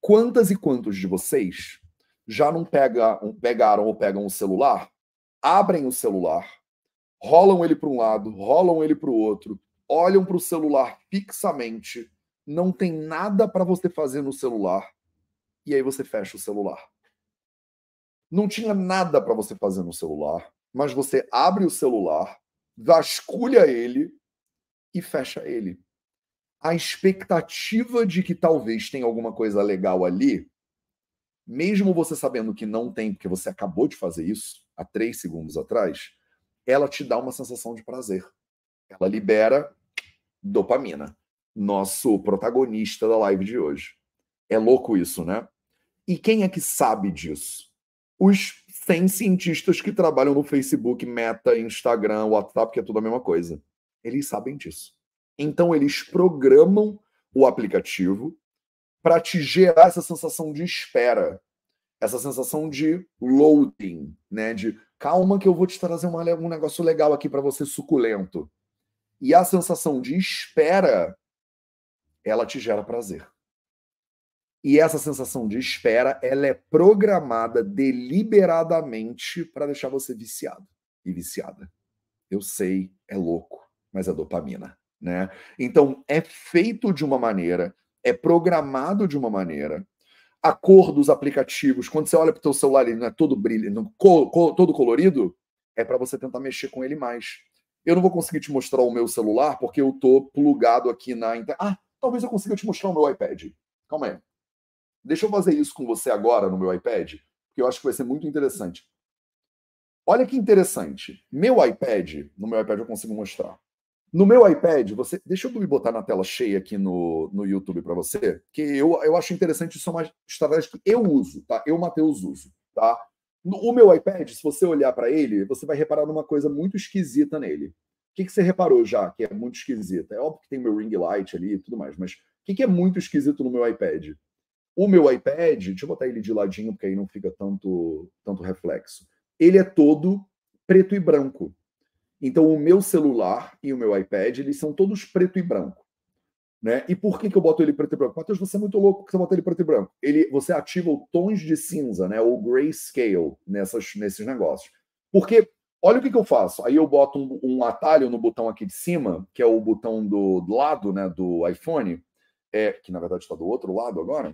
Quantas e quantos de vocês já não pega, pegaram ou pegam o celular, abrem o celular, rolam ele para um lado, rolam ele para o outro, olham para o celular fixamente, não tem nada para você fazer no celular, e aí você fecha o celular. Não tinha nada para você fazer no celular, mas você abre o celular, vasculha ele e fecha ele. A expectativa de que talvez tenha alguma coisa legal ali mesmo você sabendo que não tem, porque você acabou de fazer isso há três segundos atrás, ela te dá uma sensação de prazer. Ela libera dopamina, nosso protagonista da live de hoje. É louco isso, né? E quem é que sabe disso? Os 100 cientistas que trabalham no Facebook, Meta, Instagram, WhatsApp, que é tudo a mesma coisa. Eles sabem disso. Então, eles programam o aplicativo para te gerar essa sensação de espera, essa sensação de loading, né? De calma que eu vou te trazer uma, um negócio legal aqui para você suculento. E a sensação de espera, ela te gera prazer. E essa sensação de espera, ela é programada deliberadamente para deixar você viciado e viciada. Eu sei, é louco, mas é dopamina, né? Então é feito de uma maneira é programado de uma maneira. A cor dos aplicativos, quando você olha para o seu celular, ele não é todo brilhante, todo colorido, é para você tentar mexer com ele mais. Eu não vou conseguir te mostrar o meu celular porque eu estou plugado aqui na. Ah, talvez eu consiga te mostrar o meu iPad. Calma aí. Deixa eu fazer isso com você agora no meu iPad, porque eu acho que vai ser muito interessante. Olha que interessante. Meu iPad, no meu iPad eu consigo mostrar. No meu iPad, você. Deixa eu botar na tela cheia aqui no, no YouTube para você, que eu, eu acho interessante, isso é uma estratégia que eu uso, tá? Eu, Matheus, uso, tá? O meu iPad, se você olhar para ele, você vai reparar numa coisa muito esquisita nele. O que, que você reparou já que é muito esquisita? É óbvio que tem meu ring light ali e tudo mais, mas o que, que é muito esquisito no meu iPad? O meu iPad, deixa eu botar ele de ladinho, porque aí não fica tanto, tanto reflexo. Ele é todo preto e branco. Então, o meu celular e o meu iPad, eles são todos preto e branco. Né? E por que, que eu boto ele preto e branco? Matheus, você é muito louco que você bota ele preto e branco. Ele, você ativa o tons de cinza, né? o grayscale nessas, nesses negócios. Porque, olha o que, que eu faço. Aí eu boto um, um, atalho no botão aqui de cima, que é o botão do, do lado né, do iPhone, é, que na verdade está do outro lado agora.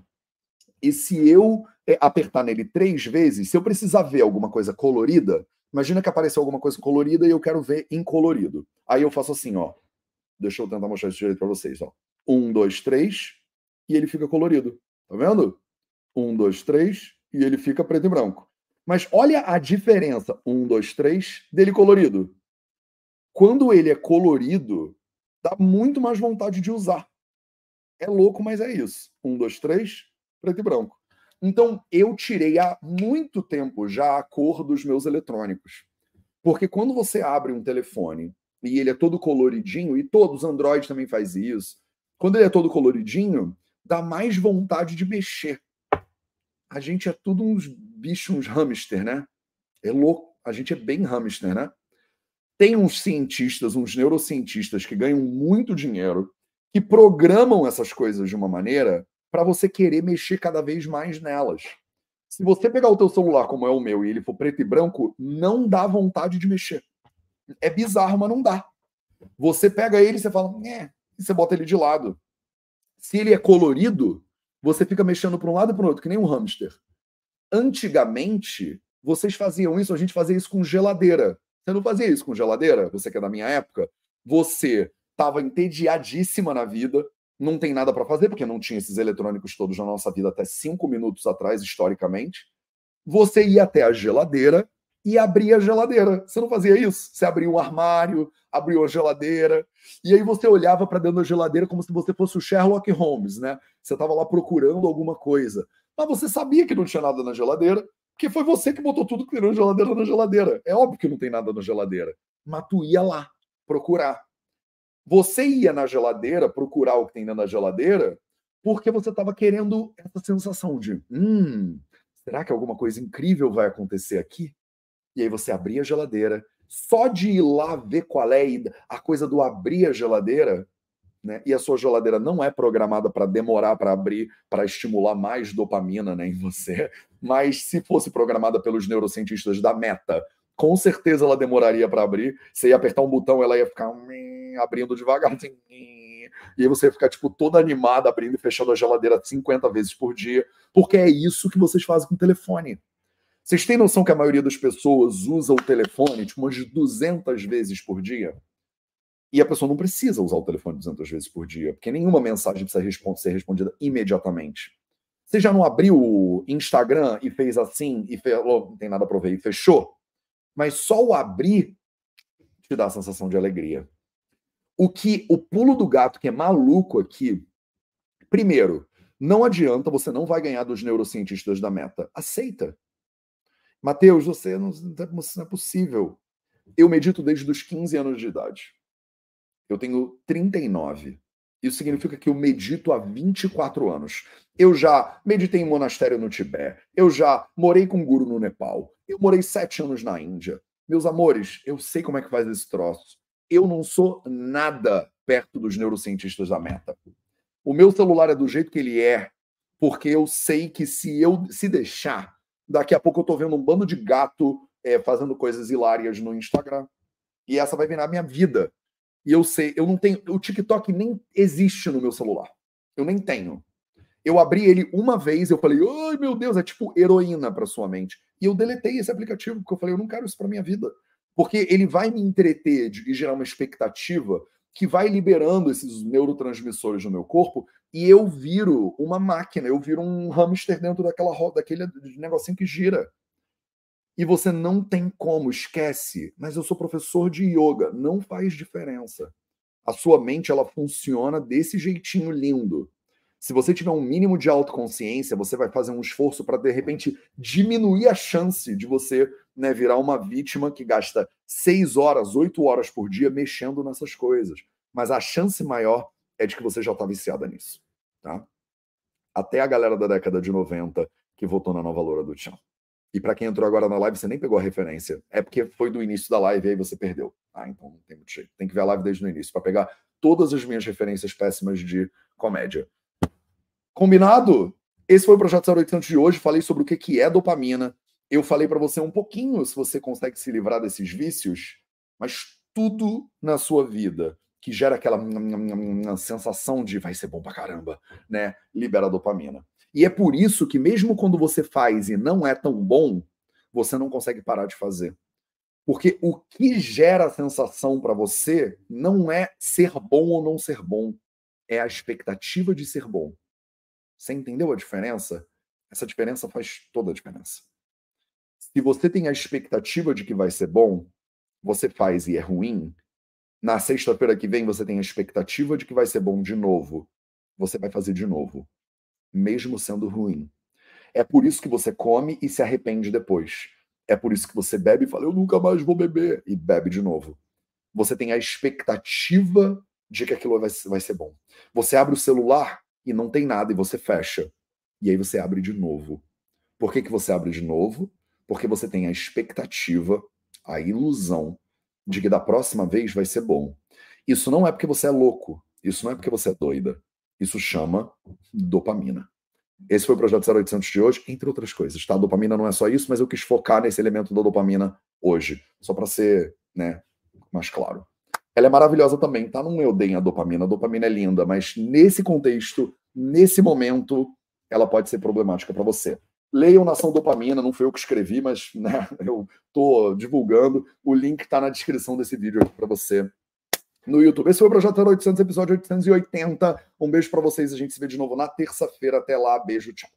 E se eu é, apertar nele três vezes, se eu precisar ver alguma coisa colorida, imagina que apareceu alguma coisa colorida e eu quero ver em colorido. Aí eu faço assim, ó. Deixa eu tentar mostrar isso direito para vocês, ó. Um, dois, três, e ele fica colorido. Tá vendo? Um, dois, três, e ele fica preto e branco. Mas olha a diferença, um, dois, três, dele colorido. Quando ele é colorido, dá muito mais vontade de usar. É louco, mas é isso. Um, dois, três, preto e branco. Então, eu tirei há muito tempo já a cor dos meus eletrônicos. Porque quando você abre um telefone e ele é todo coloridinho, e todos os Android também faz isso, quando ele é todo coloridinho, dá mais vontade de mexer. A gente é tudo uns bichos, uns hamster, né? É louco. A gente é bem hamster, né? Tem uns cientistas, uns neurocientistas que ganham muito dinheiro, que programam essas coisas de uma maneira para você querer mexer cada vez mais nelas. Se você pegar o teu celular como é o meu e ele for preto e branco, não dá vontade de mexer. É bizarro, mas não dá. Você pega ele e você fala, é, e você bota ele de lado. Se ele é colorido, você fica mexendo para um lado e para o outro, que nem um hamster. Antigamente, vocês faziam isso, a gente fazia isso com geladeira. Você não fazia isso com geladeira? Você que é da minha época? Você estava entediadíssima na vida, não tem nada para fazer, porque não tinha esses eletrônicos todos na nossa vida até cinco minutos atrás, historicamente. Você ia até a geladeira e abria a geladeira. Você não fazia isso? Você abria um armário, abria a geladeira, e aí você olhava para dentro da geladeira como se você fosse o Sherlock Holmes, né? Você estava lá procurando alguma coisa. Mas você sabia que não tinha nada na geladeira, porque foi você que botou tudo que tem na geladeira na geladeira. É óbvio que não tem nada na geladeira. Mas tu ia lá procurar. Você ia na geladeira procurar o que tem dentro da geladeira porque você estava querendo essa sensação de hum, será que alguma coisa incrível vai acontecer aqui? E aí você abria a geladeira, só de ir lá ver qual é a coisa do abrir a geladeira, né? E a sua geladeira não é programada para demorar para abrir, para estimular mais dopamina né, em você, mas se fosse programada pelos neurocientistas da Meta, com certeza ela demoraria para abrir. Você ia apertar um botão, ela ia ficar abrindo devagar. Assim, e aí você ia ficar, tipo, toda animada, abrindo e fechando a geladeira 50 vezes por dia, porque é isso que vocês fazem com o telefone. Vocês têm noção que a maioria das pessoas usa o telefone, tipo, umas 200 vezes por dia? E a pessoa não precisa usar o telefone 200 vezes por dia, porque nenhuma mensagem precisa ser respondida imediatamente. Você já não abriu o Instagram e fez assim, e falou, não tem nada para ver, e fechou? Mas só o abrir te dá a sensação de alegria. O que o pulo do gato que é maluco aqui, primeiro, não adianta, você não vai ganhar dos neurocientistas da Meta. Aceita. Mateus, você não, não é possível. Eu medito desde os 15 anos de idade. Eu tenho 39. Isso significa que eu medito há 24 anos. Eu já meditei em monastério no Tibete. Eu já morei com um guru no Nepal. Eu morei sete anos na Índia. Meus amores, eu sei como é que faz esse troço eu não sou nada perto dos neurocientistas da Meta. O meu celular é do jeito que ele é, porque eu sei que se eu se deixar, daqui a pouco eu tô vendo um bando de gato é, fazendo coisas hilárias no Instagram. E essa vai virar a minha vida. E eu sei, eu não tenho. O TikTok nem existe no meu celular. Eu nem tenho. Eu abri ele uma vez, eu falei, ai meu Deus, é tipo heroína para sua mente. E eu deletei esse aplicativo, porque eu falei, eu não quero isso para minha vida. Porque ele vai me entreter e gerar uma expectativa que vai liberando esses neurotransmissores no meu corpo e eu viro uma máquina, eu viro um hamster dentro daquela roda, daquele negocinho que gira. E você não tem como, esquece. Mas eu sou professor de yoga, não faz diferença. A sua mente ela funciona desse jeitinho lindo. Se você tiver um mínimo de autoconsciência, você vai fazer um esforço para, de repente, diminuir a chance de você né, virar uma vítima que gasta seis horas, oito horas por dia mexendo nessas coisas. Mas a chance maior é de que você já está viciada nisso. Tá? Até a galera da década de 90 que votou na nova loura do Tchan. E para quem entrou agora na live, você nem pegou a referência. É porque foi do início da live e aí você perdeu. Ah, então não tem muito jeito. Tem que ver a live desde o início para pegar todas as minhas referências péssimas de comédia. Combinado? Esse foi o Projeto 0800 de hoje. Falei sobre o que é dopamina. Eu falei para você um pouquinho se você consegue se livrar desses vícios, mas tudo na sua vida que gera aquela sensação de vai ser bom pra caramba, né? Libera dopamina. E é por isso que, mesmo quando você faz e não é tão bom, você não consegue parar de fazer. Porque o que gera a sensação para você não é ser bom ou não ser bom, é a expectativa de ser bom. Você entendeu a diferença? Essa diferença faz toda a diferença. Se você tem a expectativa de que vai ser bom, você faz e é ruim, na sexta-feira que vem você tem a expectativa de que vai ser bom de novo, você vai fazer de novo mesmo sendo ruim. É por isso que você come e se arrepende depois. É por isso que você bebe e fala, eu nunca mais vou beber, e bebe de novo. Você tem a expectativa de que aquilo vai, vai ser bom. Você abre o celular e não tem nada, e você fecha. E aí você abre de novo. Por que, que você abre de novo? Porque você tem a expectativa, a ilusão de que da próxima vez vai ser bom. Isso não é porque você é louco. Isso não é porque você é doida. Isso chama dopamina. Esse foi o projeto 0800 de hoje, entre outras coisas, tá? A dopamina não é só isso, mas eu quis focar nesse elemento da dopamina hoje, só para ser, né, mais claro. Ela é maravilhosa também, tá? Não eu odeio a dopamina, a dopamina é linda, mas nesse contexto, nesse momento, ela pode ser problemática para você. Leiam Nação Dopamina, não foi eu que escrevi, mas né, eu tô divulgando. O link está na descrição desse vídeo para você no YouTube. Esse foi o Projeto 0800, episódio 880. Um beijo para vocês. A gente se vê de novo na terça-feira. Até lá. Beijo, tchau.